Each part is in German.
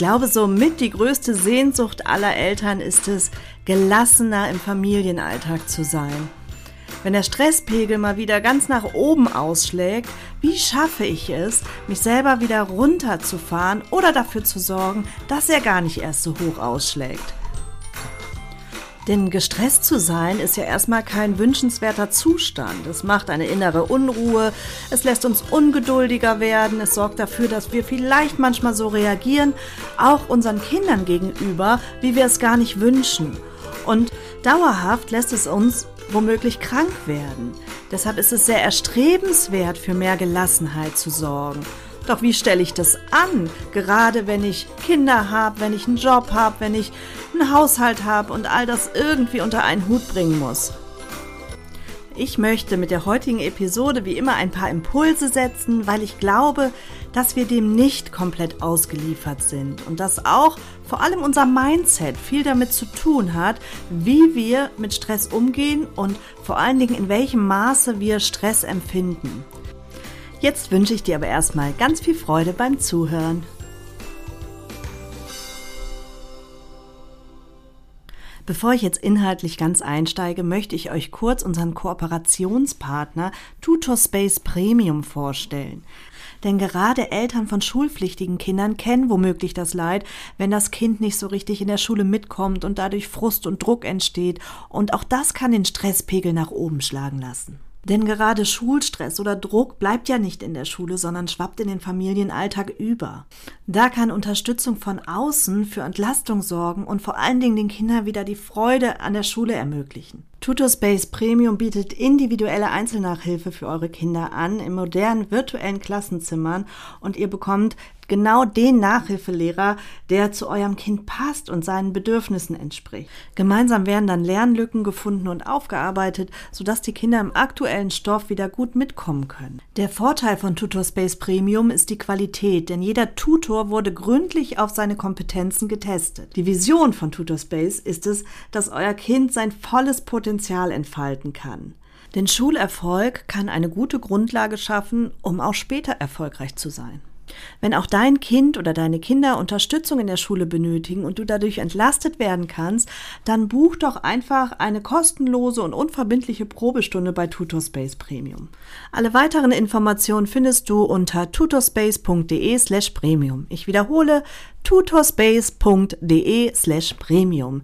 Glaube, somit die größte Sehnsucht aller Eltern ist es, gelassener im Familienalltag zu sein. Wenn der Stresspegel mal wieder ganz nach oben ausschlägt, wie schaffe ich es, mich selber wieder runterzufahren oder dafür zu sorgen, dass er gar nicht erst so hoch ausschlägt? Denn gestresst zu sein ist ja erstmal kein wünschenswerter Zustand. Es macht eine innere Unruhe, es lässt uns ungeduldiger werden, es sorgt dafür, dass wir vielleicht manchmal so reagieren, auch unseren Kindern gegenüber, wie wir es gar nicht wünschen. Und dauerhaft lässt es uns womöglich krank werden. Deshalb ist es sehr erstrebenswert, für mehr Gelassenheit zu sorgen. Doch wie stelle ich das an? Gerade wenn ich Kinder habe, wenn ich einen Job habe, wenn ich einen Haushalt habe und all das irgendwie unter einen Hut bringen muss. Ich möchte mit der heutigen Episode wie immer ein paar Impulse setzen, weil ich glaube, dass wir dem nicht komplett ausgeliefert sind und dass auch vor allem unser Mindset viel damit zu tun hat, wie wir mit Stress umgehen und vor allen Dingen in welchem Maße wir Stress empfinden. Jetzt wünsche ich dir aber erstmal ganz viel Freude beim Zuhören. Bevor ich jetzt inhaltlich ganz einsteige, möchte ich euch kurz unseren Kooperationspartner Tutorspace Premium vorstellen. Denn gerade Eltern von schulpflichtigen Kindern kennen womöglich das Leid, wenn das Kind nicht so richtig in der Schule mitkommt und dadurch Frust und Druck entsteht. Und auch das kann den Stresspegel nach oben schlagen lassen. Denn gerade Schulstress oder Druck bleibt ja nicht in der Schule, sondern schwappt in den Familienalltag über. Da kann Unterstützung von außen für Entlastung sorgen und vor allen Dingen den Kindern wieder die Freude an der Schule ermöglichen. Tutorspace Premium bietet individuelle Einzelnachhilfe für eure Kinder an in modernen virtuellen Klassenzimmern und ihr bekommt genau den Nachhilfelehrer, der zu eurem Kind passt und seinen Bedürfnissen entspricht. Gemeinsam werden dann Lernlücken gefunden und aufgearbeitet, sodass die Kinder im aktuellen Stoff wieder gut mitkommen können. Der Vorteil von Tutorspace Premium ist die Qualität, denn jeder Tutor wurde gründlich auf seine Kompetenzen getestet. Die Vision von Tutorspace ist es, dass euer Kind sein volles Potenzial entfalten kann. Denn Schulerfolg kann eine gute Grundlage schaffen, um auch später erfolgreich zu sein. Wenn auch dein Kind oder deine Kinder Unterstützung in der Schule benötigen und du dadurch entlastet werden kannst, dann buch doch einfach eine kostenlose und unverbindliche Probestunde bei Tutorspace Premium. Alle weiteren Informationen findest du unter tutorspace.de/slash premium. Ich wiederhole tutorspace.de/slash premium.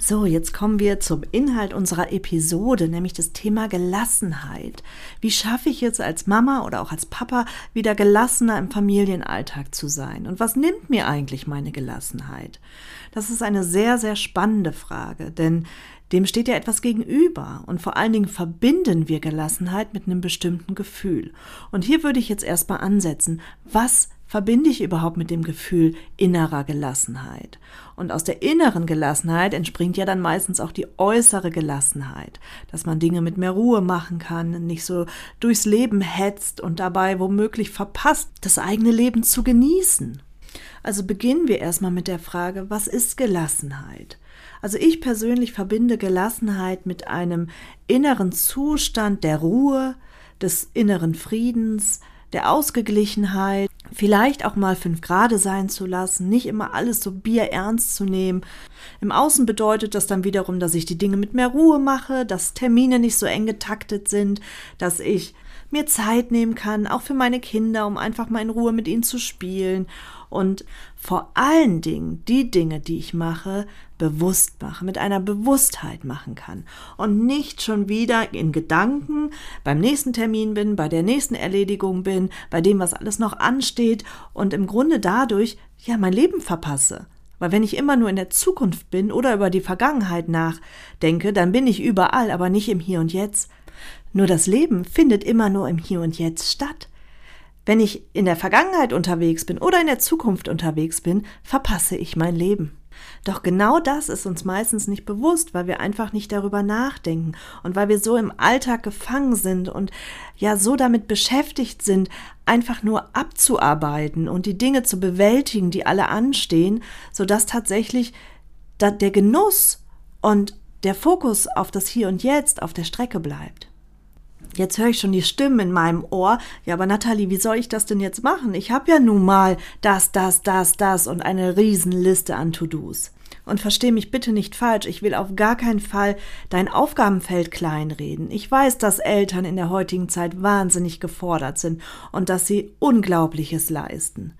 So, jetzt kommen wir zum Inhalt unserer Episode, nämlich das Thema Gelassenheit. Wie schaffe ich jetzt als Mama oder auch als Papa wieder gelassener im Familienalltag zu sein? Und was nimmt mir eigentlich meine Gelassenheit? Das ist eine sehr, sehr spannende Frage, denn dem steht ja etwas gegenüber und vor allen Dingen verbinden wir Gelassenheit mit einem bestimmten Gefühl. Und hier würde ich jetzt erstmal ansetzen, was verbinde ich überhaupt mit dem Gefühl innerer Gelassenheit? Und aus der inneren Gelassenheit entspringt ja dann meistens auch die äußere Gelassenheit, dass man Dinge mit mehr Ruhe machen kann, nicht so durchs Leben hetzt und dabei womöglich verpasst, das eigene Leben zu genießen. Also beginnen wir erstmal mit der Frage, was ist Gelassenheit? Also ich persönlich verbinde Gelassenheit mit einem inneren Zustand der Ruhe, des inneren Friedens, der Ausgeglichenheit, vielleicht auch mal fünf Grade sein zu lassen, nicht immer alles so bierernst zu nehmen. Im Außen bedeutet das dann wiederum, dass ich die Dinge mit mehr Ruhe mache, dass Termine nicht so eng getaktet sind, dass ich mir Zeit nehmen kann, auch für meine Kinder, um einfach mal in Ruhe mit ihnen zu spielen und vor allen Dingen die Dinge, die ich mache, bewusst mache, mit einer Bewusstheit machen kann und nicht schon wieder in Gedanken beim nächsten Termin bin, bei der nächsten Erledigung bin, bei dem, was alles noch ansteht und im Grunde dadurch ja mein Leben verpasse. Weil wenn ich immer nur in der Zukunft bin oder über die Vergangenheit nachdenke, dann bin ich überall, aber nicht im Hier und Jetzt. Nur das Leben findet immer nur im Hier und Jetzt statt. Wenn ich in der Vergangenheit unterwegs bin oder in der Zukunft unterwegs bin, verpasse ich mein Leben. Doch genau das ist uns meistens nicht bewusst, weil wir einfach nicht darüber nachdenken und weil wir so im Alltag gefangen sind und ja so damit beschäftigt sind, einfach nur abzuarbeiten und die Dinge zu bewältigen, die alle anstehen, sodass tatsächlich der Genuss und der Fokus auf das Hier und Jetzt auf der Strecke bleibt. Jetzt höre ich schon die Stimmen in meinem Ohr. Ja, aber Nathalie, wie soll ich das denn jetzt machen? Ich habe ja nun mal das, das, das, das und eine Riesenliste an To-Dos. Und versteh mich bitte nicht falsch, ich will auf gar keinen Fall dein Aufgabenfeld kleinreden. Ich weiß, dass Eltern in der heutigen Zeit wahnsinnig gefordert sind und dass sie Unglaubliches leisten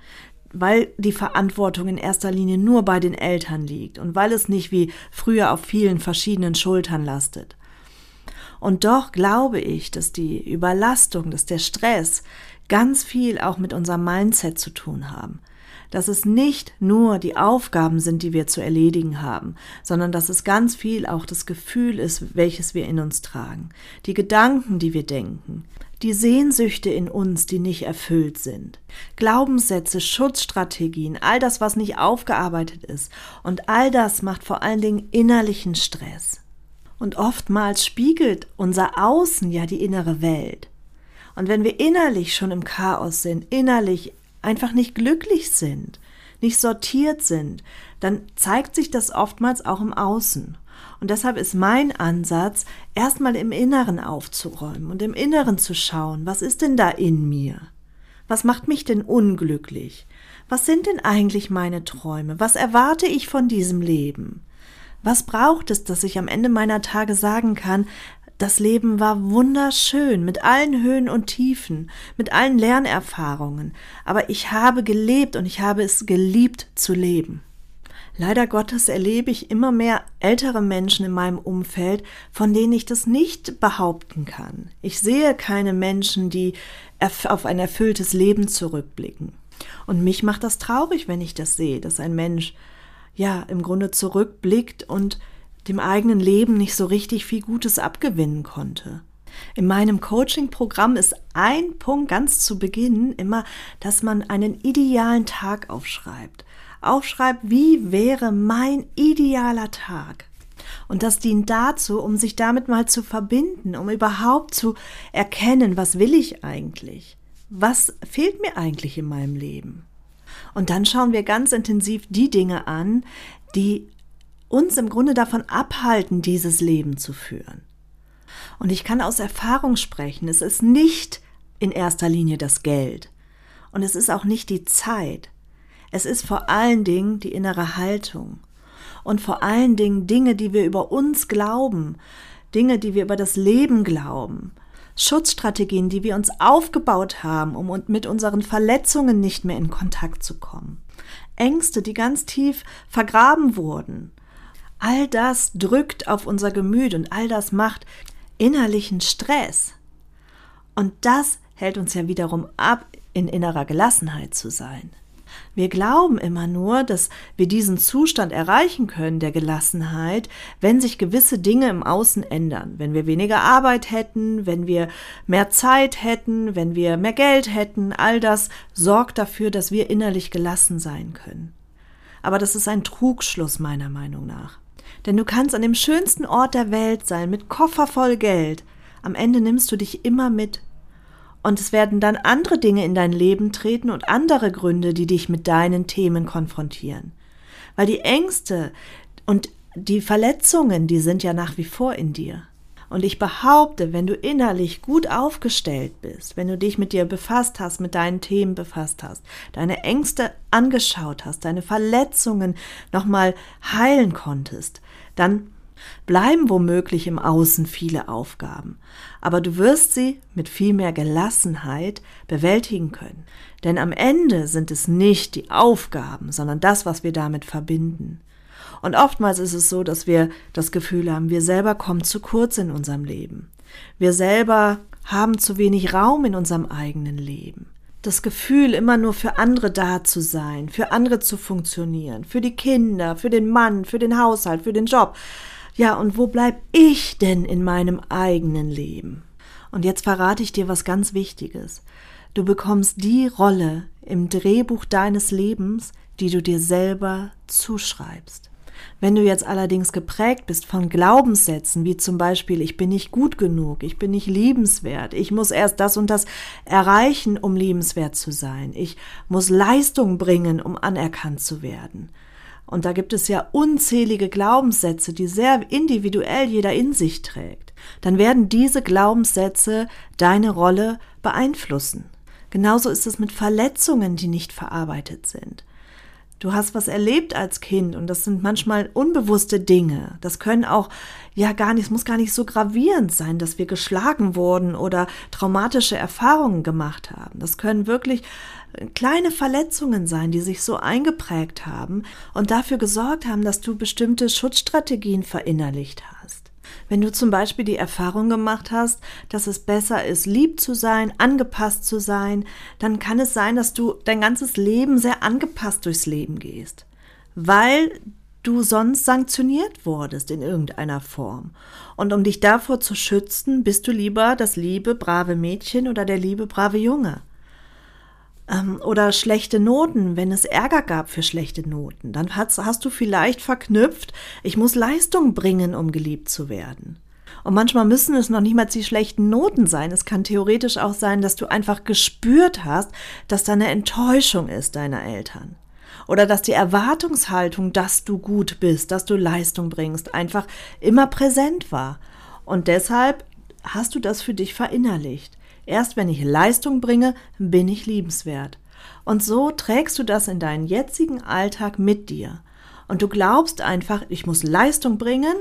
weil die Verantwortung in erster Linie nur bei den Eltern liegt und weil es nicht wie früher auf vielen verschiedenen Schultern lastet. Und doch glaube ich, dass die Überlastung, dass der Stress ganz viel auch mit unserem Mindset zu tun haben. Dass es nicht nur die Aufgaben sind, die wir zu erledigen haben, sondern dass es ganz viel auch das Gefühl ist, welches wir in uns tragen, die Gedanken, die wir denken, die Sehnsüchte in uns, die nicht erfüllt sind, Glaubenssätze, Schutzstrategien, all das, was nicht aufgearbeitet ist, und all das macht vor allen Dingen innerlichen Stress. Und oftmals spiegelt unser Außen ja die innere Welt. Und wenn wir innerlich schon im Chaos sind, innerlich einfach nicht glücklich sind, nicht sortiert sind, dann zeigt sich das oftmals auch im Außen. Und deshalb ist mein Ansatz, erstmal im Inneren aufzuräumen und im Inneren zu schauen, was ist denn da in mir? Was macht mich denn unglücklich? Was sind denn eigentlich meine Träume? Was erwarte ich von diesem Leben? Was braucht es, dass ich am Ende meiner Tage sagen kann, das Leben war wunderschön, mit allen Höhen und Tiefen, mit allen Lernerfahrungen, aber ich habe gelebt und ich habe es geliebt zu leben. Leider Gottes erlebe ich immer mehr ältere Menschen in meinem Umfeld, von denen ich das nicht behaupten kann. Ich sehe keine Menschen, die auf ein erfülltes Leben zurückblicken. Und mich macht das traurig, wenn ich das sehe, dass ein Mensch ja im Grunde zurückblickt und dem eigenen Leben nicht so richtig viel Gutes abgewinnen konnte. In meinem Coaching-Programm ist ein Punkt ganz zu Beginn immer, dass man einen idealen Tag aufschreibt. Aufschreibt, wie wäre mein idealer Tag? Und das dient dazu, um sich damit mal zu verbinden, um überhaupt zu erkennen, was will ich eigentlich? Was fehlt mir eigentlich in meinem Leben? Und dann schauen wir ganz intensiv die Dinge an, die uns im Grunde davon abhalten, dieses Leben zu führen. Und ich kann aus Erfahrung sprechen, es ist nicht in erster Linie das Geld und es ist auch nicht die Zeit. Es ist vor allen Dingen die innere Haltung und vor allen Dingen Dinge, die wir über uns glauben, Dinge, die wir über das Leben glauben, Schutzstrategien, die wir uns aufgebaut haben, um mit unseren Verletzungen nicht mehr in Kontakt zu kommen. Ängste, die ganz tief vergraben wurden. All das drückt auf unser Gemüt und all das macht innerlichen Stress. Und das hält uns ja wiederum ab, in innerer Gelassenheit zu sein. Wir glauben immer nur, dass wir diesen Zustand erreichen können der Gelassenheit, wenn sich gewisse Dinge im Außen ändern. Wenn wir weniger Arbeit hätten, wenn wir mehr Zeit hätten, wenn wir mehr Geld hätten, all das sorgt dafür, dass wir innerlich gelassen sein können. Aber das ist ein Trugschluss meiner Meinung nach. Denn du kannst an dem schönsten Ort der Welt sein, mit Koffer voll Geld. Am Ende nimmst du dich immer mit und es werden dann andere Dinge in dein Leben treten und andere Gründe, die dich mit deinen Themen konfrontieren. Weil die Ängste und die Verletzungen, die sind ja nach wie vor in dir. Und ich behaupte, wenn du innerlich gut aufgestellt bist, wenn du dich mit dir befasst hast, mit deinen Themen befasst hast, deine Ängste angeschaut hast, deine Verletzungen nochmal heilen konntest, dann bleiben womöglich im Außen viele Aufgaben, aber du wirst sie mit viel mehr Gelassenheit bewältigen können. Denn am Ende sind es nicht die Aufgaben, sondern das, was wir damit verbinden. Und oftmals ist es so, dass wir das Gefühl haben, wir selber kommen zu kurz in unserem Leben. Wir selber haben zu wenig Raum in unserem eigenen Leben. Das Gefühl, immer nur für andere da zu sein, für andere zu funktionieren, für die Kinder, für den Mann, für den Haushalt, für den Job. Ja, und wo bleib ich denn in meinem eigenen Leben? Und jetzt verrate ich dir was ganz Wichtiges. Du bekommst die Rolle im Drehbuch deines Lebens, die du dir selber zuschreibst. Wenn du jetzt allerdings geprägt bist von Glaubenssätzen, wie zum Beispiel, ich bin nicht gut genug, ich bin nicht liebenswert, ich muss erst das und das erreichen, um liebenswert zu sein, ich muss Leistung bringen, um anerkannt zu werden. Und da gibt es ja unzählige Glaubenssätze, die sehr individuell jeder in sich trägt. Dann werden diese Glaubenssätze deine Rolle beeinflussen. Genauso ist es mit Verletzungen, die nicht verarbeitet sind. Du hast was erlebt als Kind und das sind manchmal unbewusste Dinge. Das können auch ja gar nicht, es muss gar nicht so gravierend sein, dass wir geschlagen wurden oder traumatische Erfahrungen gemacht haben. Das können wirklich kleine Verletzungen sein, die sich so eingeprägt haben und dafür gesorgt haben, dass du bestimmte Schutzstrategien verinnerlicht hast. Wenn du zum Beispiel die Erfahrung gemacht hast, dass es besser ist, lieb zu sein, angepasst zu sein, dann kann es sein, dass du dein ganzes Leben sehr angepasst durchs Leben gehst, weil du sonst sanktioniert wurdest in irgendeiner Form. Und um dich davor zu schützen, bist du lieber das liebe, brave Mädchen oder der liebe, brave Junge ähm, oder schlechte Noten, wenn es Ärger gab für schlechte Noten, dann hast, hast du vielleicht verknüpft, ich muss Leistung bringen, um geliebt zu werden. Und manchmal müssen es noch nicht mal die schlechten Noten sein. Es kann theoretisch auch sein, dass du einfach gespürt hast, dass da eine Enttäuschung ist deiner Eltern. Oder dass die Erwartungshaltung, dass du gut bist, dass du Leistung bringst, einfach immer präsent war. Und deshalb hast du das für dich verinnerlicht. Erst wenn ich Leistung bringe, bin ich liebenswert. Und so trägst du das in deinen jetzigen Alltag mit dir. Und du glaubst einfach, ich muss Leistung bringen,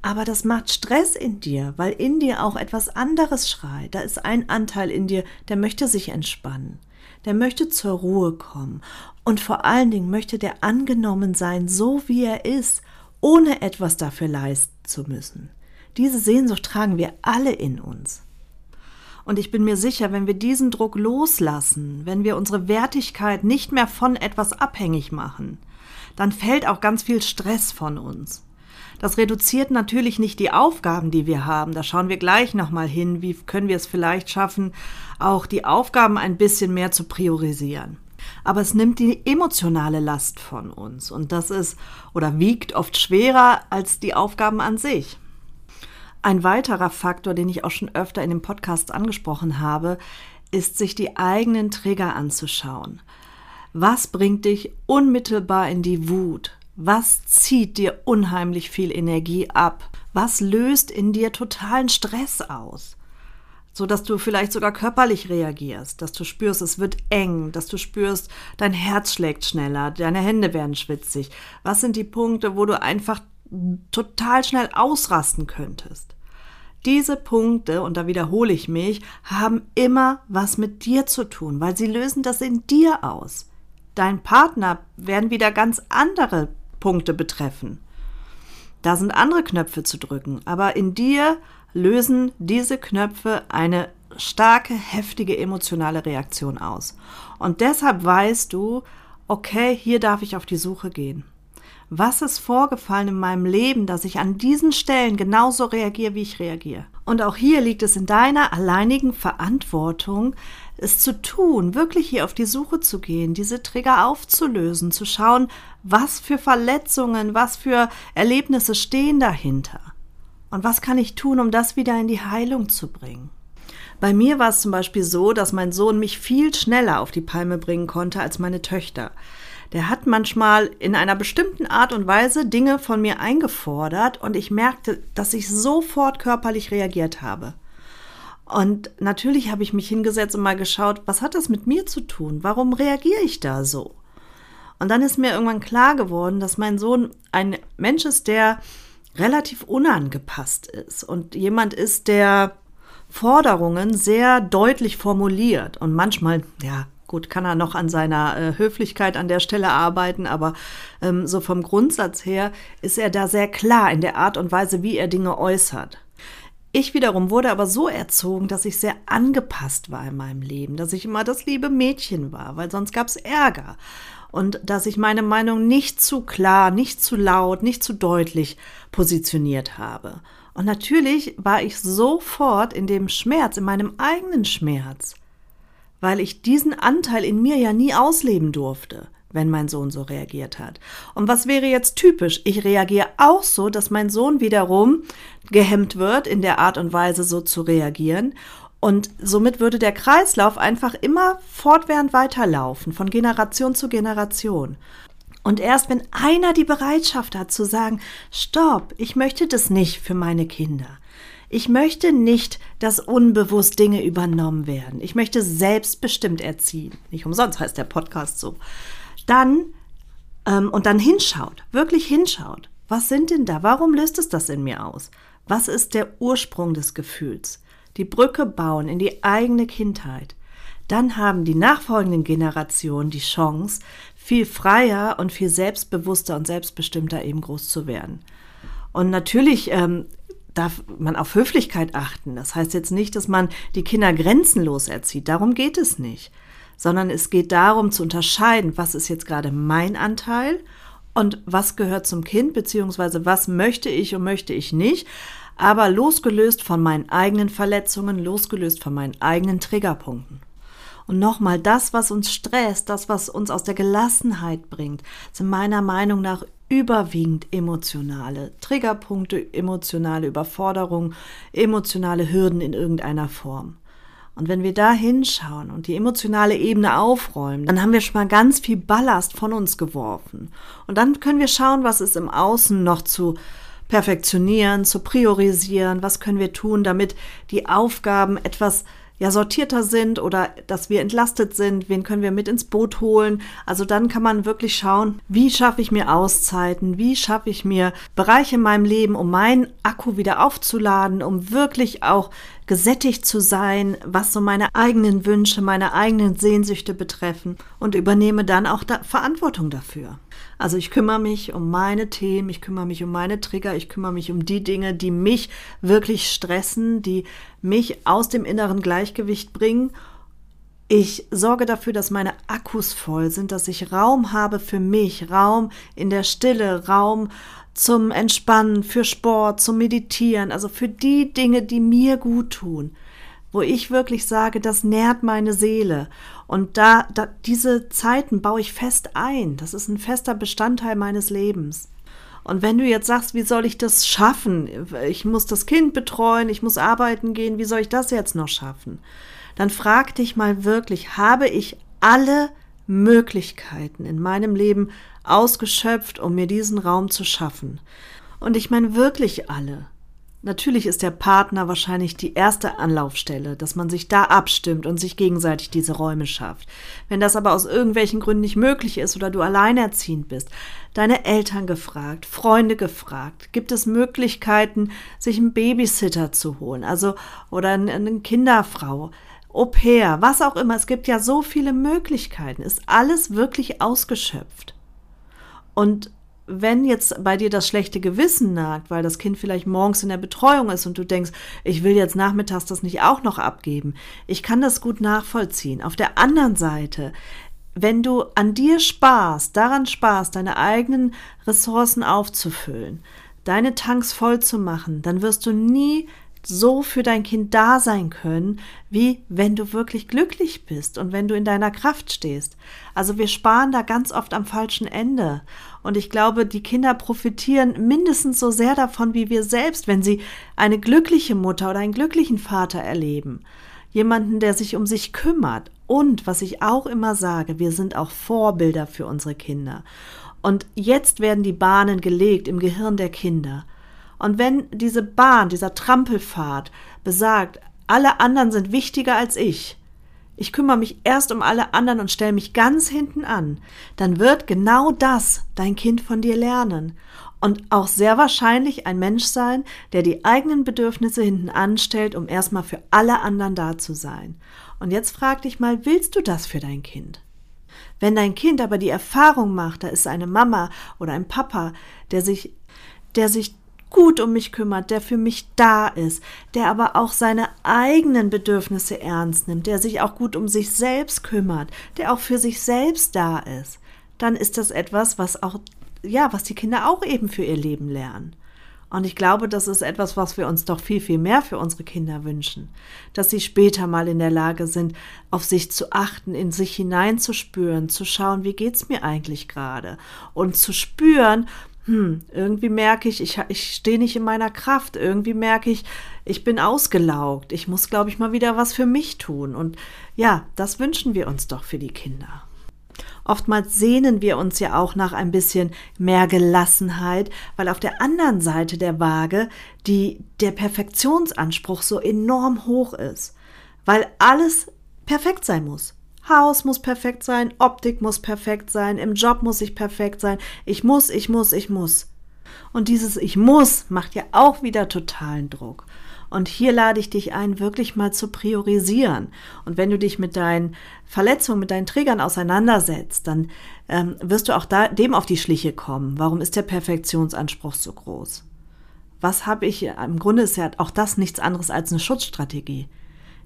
aber das macht Stress in dir, weil in dir auch etwas anderes schreit. Da ist ein Anteil in dir, der möchte sich entspannen. Der möchte zur Ruhe kommen. Und vor allen Dingen möchte der angenommen sein, so wie er ist, ohne etwas dafür leisten zu müssen. Diese Sehnsucht tragen wir alle in uns. Und ich bin mir sicher, wenn wir diesen Druck loslassen, wenn wir unsere Wertigkeit nicht mehr von etwas abhängig machen, dann fällt auch ganz viel Stress von uns. Das reduziert natürlich nicht die Aufgaben, die wir haben. Da schauen wir gleich nochmal hin, wie können wir es vielleicht schaffen, auch die Aufgaben ein bisschen mehr zu priorisieren. Aber es nimmt die emotionale Last von uns und das ist oder wiegt oft schwerer als die Aufgaben an sich. Ein weiterer Faktor, den ich auch schon öfter in dem Podcast angesprochen habe, ist, sich die eigenen Trigger anzuschauen. Was bringt dich unmittelbar in die Wut? Was zieht dir unheimlich viel Energie ab? Was löst in dir totalen Stress aus? So dass du vielleicht sogar körperlich reagierst, dass du spürst, es wird eng, dass du spürst, dein Herz schlägt schneller, deine Hände werden schwitzig. Was sind die Punkte, wo du einfach total schnell ausrasten könntest. Diese Punkte, und da wiederhole ich mich, haben immer was mit dir zu tun, weil sie lösen das in dir aus. Dein Partner werden wieder ganz andere Punkte betreffen. Da sind andere Knöpfe zu drücken, aber in dir lösen diese Knöpfe eine starke, heftige emotionale Reaktion aus. Und deshalb weißt du, okay, hier darf ich auf die Suche gehen was ist vorgefallen in meinem Leben, dass ich an diesen Stellen genauso reagiere, wie ich reagiere. Und auch hier liegt es in deiner alleinigen Verantwortung, es zu tun, wirklich hier auf die Suche zu gehen, diese Trigger aufzulösen, zu schauen, was für Verletzungen, was für Erlebnisse stehen dahinter. Und was kann ich tun, um das wieder in die Heilung zu bringen? Bei mir war es zum Beispiel so, dass mein Sohn mich viel schneller auf die Palme bringen konnte als meine Töchter der hat manchmal in einer bestimmten Art und Weise Dinge von mir eingefordert und ich merkte, dass ich sofort körperlich reagiert habe. Und natürlich habe ich mich hingesetzt und mal geschaut, was hat das mit mir zu tun? Warum reagiere ich da so? Und dann ist mir irgendwann klar geworden, dass mein Sohn ein Mensch ist, der relativ unangepasst ist und jemand ist, der Forderungen sehr deutlich formuliert und manchmal, ja, Gut, kann er noch an seiner äh, Höflichkeit an der Stelle arbeiten, aber ähm, so vom Grundsatz her ist er da sehr klar in der Art und Weise, wie er Dinge äußert. Ich wiederum wurde aber so erzogen, dass ich sehr angepasst war in meinem Leben, dass ich immer das liebe Mädchen war, weil sonst gab es Ärger. Und dass ich meine Meinung nicht zu klar, nicht zu laut, nicht zu deutlich positioniert habe. Und natürlich war ich sofort in dem Schmerz, in meinem eigenen Schmerz weil ich diesen Anteil in mir ja nie ausleben durfte, wenn mein Sohn so reagiert hat. Und was wäre jetzt typisch? Ich reagiere auch so, dass mein Sohn wiederum gehemmt wird, in der Art und Weise so zu reagieren. Und somit würde der Kreislauf einfach immer fortwährend weiterlaufen, von Generation zu Generation. Und erst wenn einer die Bereitschaft hat zu sagen, stopp, ich möchte das nicht für meine Kinder. Ich möchte nicht, dass unbewusst Dinge übernommen werden. Ich möchte selbstbestimmt erziehen. Nicht umsonst heißt der Podcast so. Dann, ähm, und dann hinschaut, wirklich hinschaut. Was sind denn da? Warum löst es das in mir aus? Was ist der Ursprung des Gefühls? Die Brücke bauen in die eigene Kindheit. Dann haben die nachfolgenden Generationen die Chance, viel freier und viel selbstbewusster und selbstbestimmter eben groß zu werden. Und natürlich ähm, darf man auf Höflichkeit achten. Das heißt jetzt nicht, dass man die Kinder grenzenlos erzieht. Darum geht es nicht. Sondern es geht darum zu unterscheiden, was ist jetzt gerade mein Anteil und was gehört zum Kind, beziehungsweise was möchte ich und möchte ich nicht. Aber losgelöst von meinen eigenen Verletzungen, losgelöst von meinen eigenen Triggerpunkten. Und nochmal, das, was uns stresst, das, was uns aus der Gelassenheit bringt, sind meiner Meinung nach überwiegend emotionale Triggerpunkte, emotionale Überforderung, emotionale Hürden in irgendeiner Form. Und wenn wir da hinschauen und die emotionale Ebene aufräumen, dann haben wir schon mal ganz viel Ballast von uns geworfen. Und dann können wir schauen, was ist im Außen noch zu perfektionieren, zu priorisieren, was können wir tun, damit die Aufgaben etwas ja sortierter sind oder dass wir entlastet sind, wen können wir mit ins Boot holen. Also dann kann man wirklich schauen, wie schaffe ich mir Auszeiten, wie schaffe ich mir Bereiche in meinem Leben, um meinen Akku wieder aufzuladen, um wirklich auch gesättigt zu sein, was so meine eigenen Wünsche, meine eigenen Sehnsüchte betreffen und übernehme dann auch da Verantwortung dafür. Also ich kümmere mich um meine Themen, ich kümmere mich um meine Trigger, ich kümmere mich um die Dinge, die mich wirklich stressen, die mich aus dem inneren Gleichgewicht bringen. Ich sorge dafür, dass meine Akkus voll sind, dass ich Raum habe für mich, Raum in der Stille, Raum zum Entspannen, für Sport, zum Meditieren, also für die Dinge, die mir gut tun, wo ich wirklich sage, das nährt meine Seele. Und da, da diese Zeiten baue ich fest ein. Das ist ein fester Bestandteil meines Lebens. Und wenn du jetzt sagst, wie soll ich das schaffen? Ich muss das Kind betreuen, ich muss arbeiten gehen, wie soll ich das jetzt noch schaffen? Dann frag dich mal wirklich, habe ich alle Möglichkeiten in meinem Leben ausgeschöpft, um mir diesen Raum zu schaffen. Und ich meine wirklich alle. Natürlich ist der Partner wahrscheinlich die erste Anlaufstelle, dass man sich da abstimmt und sich gegenseitig diese Räume schafft. Wenn das aber aus irgendwelchen Gründen nicht möglich ist oder du alleinerziehend bist, deine Eltern gefragt, Freunde gefragt, gibt es Möglichkeiten, sich einen Babysitter zu holen, also oder eine Kinderfrau, Au pair, was auch immer. Es gibt ja so viele Möglichkeiten. Ist alles wirklich ausgeschöpft? Und wenn jetzt bei dir das schlechte Gewissen nagt, weil das Kind vielleicht morgens in der Betreuung ist und du denkst, ich will jetzt nachmittags das nicht auch noch abgeben, ich kann das gut nachvollziehen. Auf der anderen Seite, wenn du an dir sparst, daran sparst, deine eigenen Ressourcen aufzufüllen, deine Tanks voll zu machen, dann wirst du nie so für dein Kind da sein können, wie wenn du wirklich glücklich bist und wenn du in deiner Kraft stehst. Also wir sparen da ganz oft am falschen Ende. Und ich glaube, die Kinder profitieren mindestens so sehr davon wie wir selbst, wenn sie eine glückliche Mutter oder einen glücklichen Vater erleben. Jemanden, der sich um sich kümmert. Und was ich auch immer sage, wir sind auch Vorbilder für unsere Kinder. Und jetzt werden die Bahnen gelegt im Gehirn der Kinder. Und wenn diese Bahn, dieser Trampelpfad besagt, alle anderen sind wichtiger als ich, ich kümmere mich erst um alle anderen und stelle mich ganz hinten an, dann wird genau das dein Kind von dir lernen und auch sehr wahrscheinlich ein Mensch sein, der die eigenen Bedürfnisse hinten anstellt, um erstmal für alle anderen da zu sein. Und jetzt frag dich mal, willst du das für dein Kind? Wenn dein Kind aber die Erfahrung macht, da ist eine Mama oder ein Papa, der sich, der sich gut um mich kümmert, der für mich da ist, der aber auch seine eigenen Bedürfnisse ernst nimmt, der sich auch gut um sich selbst kümmert, der auch für sich selbst da ist, dann ist das etwas, was auch, ja, was die Kinder auch eben für ihr Leben lernen. Und ich glaube, das ist etwas, was wir uns doch viel, viel mehr für unsere Kinder wünschen. Dass sie später mal in der Lage sind, auf sich zu achten, in sich hineinzuspüren, zu schauen, wie geht's mir eigentlich gerade? Und zu spüren, hm, irgendwie merke ich, ich, ich stehe nicht in meiner Kraft. Irgendwie merke ich, ich bin ausgelaugt. Ich muss, glaube ich, mal wieder was für mich tun. Und ja, das wünschen wir uns doch für die Kinder. Oftmals sehnen wir uns ja auch nach ein bisschen mehr Gelassenheit, weil auf der anderen Seite der Waage die, der Perfektionsanspruch so enorm hoch ist, weil alles perfekt sein muss. Haus muss perfekt sein, Optik muss perfekt sein, im Job muss ich perfekt sein, ich muss, ich muss, ich muss. Und dieses Ich muss macht ja auch wieder totalen Druck. Und hier lade ich dich ein, wirklich mal zu priorisieren. Und wenn du dich mit deinen Verletzungen, mit deinen Trägern auseinandersetzt, dann ähm, wirst du auch da, dem auf die Schliche kommen. Warum ist der Perfektionsanspruch so groß? Was habe ich? Im Grunde ist ja auch das nichts anderes als eine Schutzstrategie.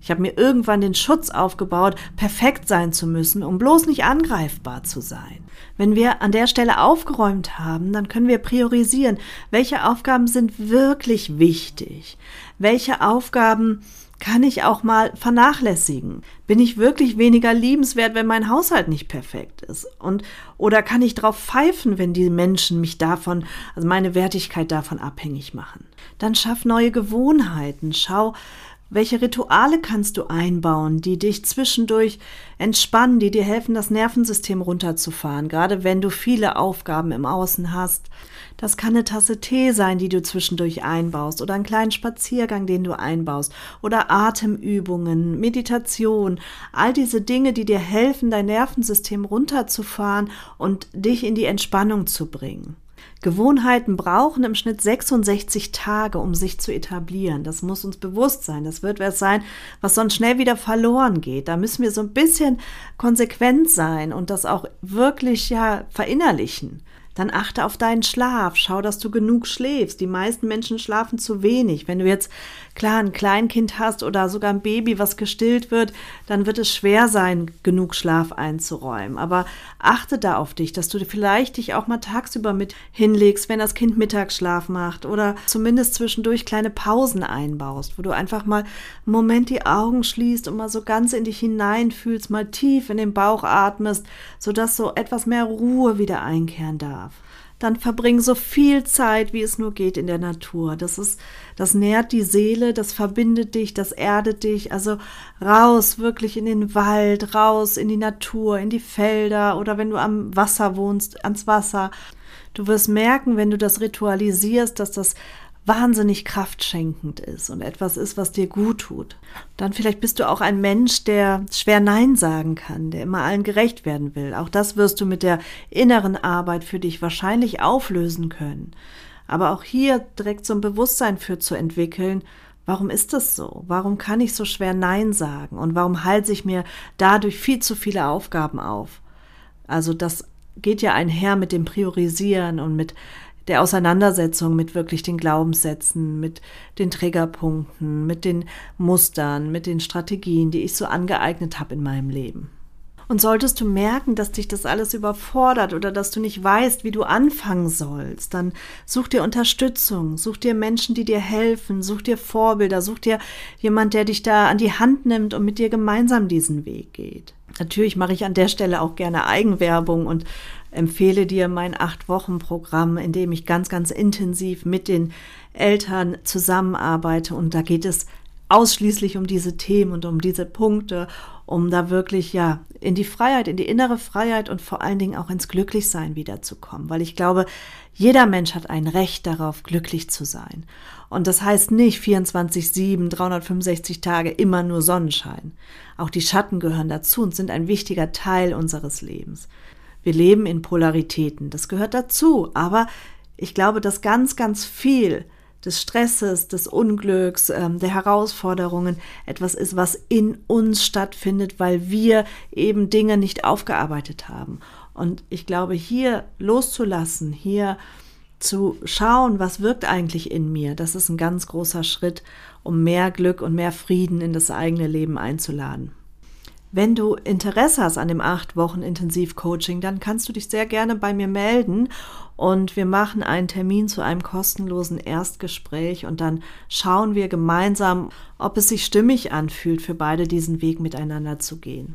Ich habe mir irgendwann den Schutz aufgebaut, perfekt sein zu müssen, um bloß nicht angreifbar zu sein. Wenn wir an der Stelle aufgeräumt haben, dann können wir priorisieren, welche Aufgaben sind wirklich wichtig, welche Aufgaben kann ich auch mal vernachlässigen? Bin ich wirklich weniger liebenswert, wenn mein Haushalt nicht perfekt ist? Und oder kann ich drauf pfeifen, wenn die Menschen mich davon, also meine Wertigkeit davon abhängig machen? Dann schaff neue Gewohnheiten. Schau, welche Rituale kannst du einbauen, die dich zwischendurch entspannen, die dir helfen, das Nervensystem runterzufahren, gerade wenn du viele Aufgaben im Außen hast? Das kann eine Tasse Tee sein, die du zwischendurch einbaust, oder einen kleinen Spaziergang, den du einbaust, oder Atemübungen, Meditation, all diese Dinge, die dir helfen, dein Nervensystem runterzufahren und dich in die Entspannung zu bringen. Gewohnheiten brauchen im Schnitt 66 Tage, um sich zu etablieren. Das muss uns bewusst sein. Das wird was sein, was sonst schnell wieder verloren geht. Da müssen wir so ein bisschen konsequent sein und das auch wirklich ja verinnerlichen. Dann achte auf deinen Schlaf. Schau, dass du genug schläfst. Die meisten Menschen schlafen zu wenig. Wenn du jetzt klar ein Kleinkind hast oder sogar ein Baby, was gestillt wird, dann wird es schwer sein, genug Schlaf einzuräumen. Aber achte da auf dich, dass du vielleicht dich auch mal tagsüber mit hinlegst, wenn das Kind Mittagsschlaf macht oder zumindest zwischendurch kleine Pausen einbaust, wo du einfach mal einen Moment die Augen schließt und mal so ganz in dich hineinfühlst, mal tief in den Bauch atmest, sodass so etwas mehr Ruhe wieder einkehren darf dann verbring so viel Zeit, wie es nur geht in der Natur. Das ist, das nährt die Seele, das verbindet dich, das erdet dich. Also raus, wirklich in den Wald, raus in die Natur, in die Felder oder wenn du am Wasser wohnst, ans Wasser. Du wirst merken, wenn du das ritualisierst, dass das wahnsinnig kraftschenkend ist und etwas ist, was dir gut tut. Dann vielleicht bist du auch ein Mensch, der schwer Nein sagen kann, der immer allen gerecht werden will. Auch das wirst du mit der inneren Arbeit für dich wahrscheinlich auflösen können. Aber auch hier direkt so ein Bewusstsein für zu entwickeln, Warum ist das so? Warum kann ich so schwer Nein sagen? Und warum halte ich mir dadurch viel zu viele Aufgaben auf? Also das geht ja einher mit dem Priorisieren und mit der Auseinandersetzung mit wirklich den Glaubenssätzen, mit den Triggerpunkten, mit den Mustern, mit den Strategien, die ich so angeeignet habe in meinem Leben. Und solltest du merken, dass dich das alles überfordert oder dass du nicht weißt, wie du anfangen sollst, dann such dir Unterstützung, such dir Menschen, die dir helfen, such dir Vorbilder, such dir jemand, der dich da an die Hand nimmt und mit dir gemeinsam diesen Weg geht. Natürlich mache ich an der Stelle auch gerne Eigenwerbung und empfehle dir mein Acht-Wochen-Programm, in dem ich ganz, ganz intensiv mit den Eltern zusammenarbeite. Und da geht es ausschließlich um diese Themen und um diese Punkte, um da wirklich ja in die Freiheit, in die innere Freiheit und vor allen Dingen auch ins Glücklichsein wiederzukommen. Weil ich glaube, jeder Mensch hat ein Recht darauf, glücklich zu sein. Und das heißt nicht 24-7, 365 Tage immer nur Sonnenschein. Auch die Schatten gehören dazu und sind ein wichtiger Teil unseres Lebens. Wir leben in Polaritäten, das gehört dazu, aber ich glaube, dass ganz, ganz viel des Stresses, des Unglücks, ähm, der Herausforderungen etwas ist, was in uns stattfindet, weil wir eben Dinge nicht aufgearbeitet haben. Und ich glaube, hier loszulassen, hier zu schauen, was wirkt eigentlich in mir, das ist ein ganz großer Schritt, um mehr Glück und mehr Frieden in das eigene Leben einzuladen. Wenn du Interesse hast an dem acht Wochen Intensivcoaching, dann kannst du dich sehr gerne bei mir melden und wir machen einen Termin zu einem kostenlosen Erstgespräch und dann schauen wir gemeinsam, ob es sich stimmig anfühlt, für beide diesen Weg miteinander zu gehen.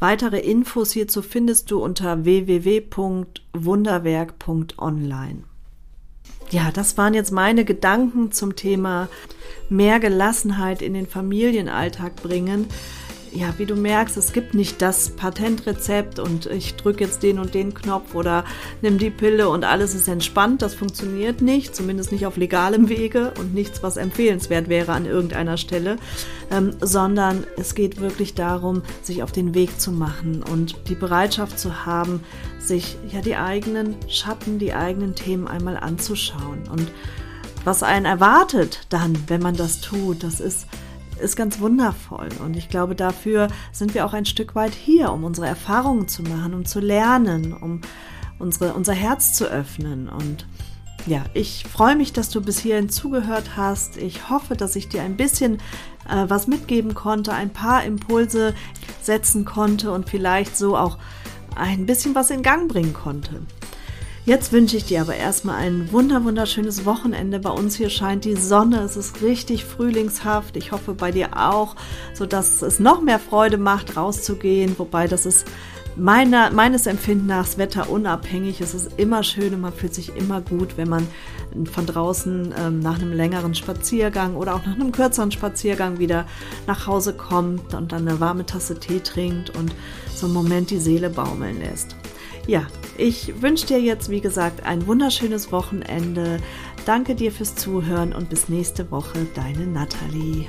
Weitere Infos hierzu findest du unter www.wunderwerk.online. Ja, das waren jetzt meine Gedanken zum Thema mehr Gelassenheit in den Familienalltag bringen ja, wie du merkst, es gibt nicht das Patentrezept und ich drücke jetzt den und den Knopf oder nimm die Pille und alles ist entspannt. Das funktioniert nicht, zumindest nicht auf legalem Wege und nichts, was empfehlenswert wäre an irgendeiner Stelle, ähm, sondern es geht wirklich darum, sich auf den Weg zu machen und die Bereitschaft zu haben, sich ja die eigenen Schatten, die eigenen Themen einmal anzuschauen und was einen erwartet dann, wenn man das tut, das ist ist ganz wundervoll. Und ich glaube, dafür sind wir auch ein Stück weit hier, um unsere Erfahrungen zu machen, um zu lernen, um unsere, unser Herz zu öffnen. Und ja, ich freue mich, dass du bis hierhin zugehört hast. Ich hoffe, dass ich dir ein bisschen äh, was mitgeben konnte, ein paar Impulse setzen konnte und vielleicht so auch ein bisschen was in Gang bringen konnte. Jetzt wünsche ich dir aber erstmal ein wunder wunderschönes Wochenende. Bei uns hier scheint die Sonne, es ist richtig frühlingshaft. Ich hoffe bei dir auch, sodass es noch mehr Freude macht, rauszugehen. Wobei das ist meiner, meines Empfindens nach wetterunabhängig. Es ist immer schön und man fühlt sich immer gut, wenn man von draußen ähm, nach einem längeren Spaziergang oder auch nach einem kürzeren Spaziergang wieder nach Hause kommt und dann eine warme Tasse Tee trinkt und so einen Moment die Seele baumeln lässt. Ja, ich wünsche dir jetzt, wie gesagt, ein wunderschönes Wochenende. Danke dir fürs Zuhören und bis nächste Woche, deine Nathalie.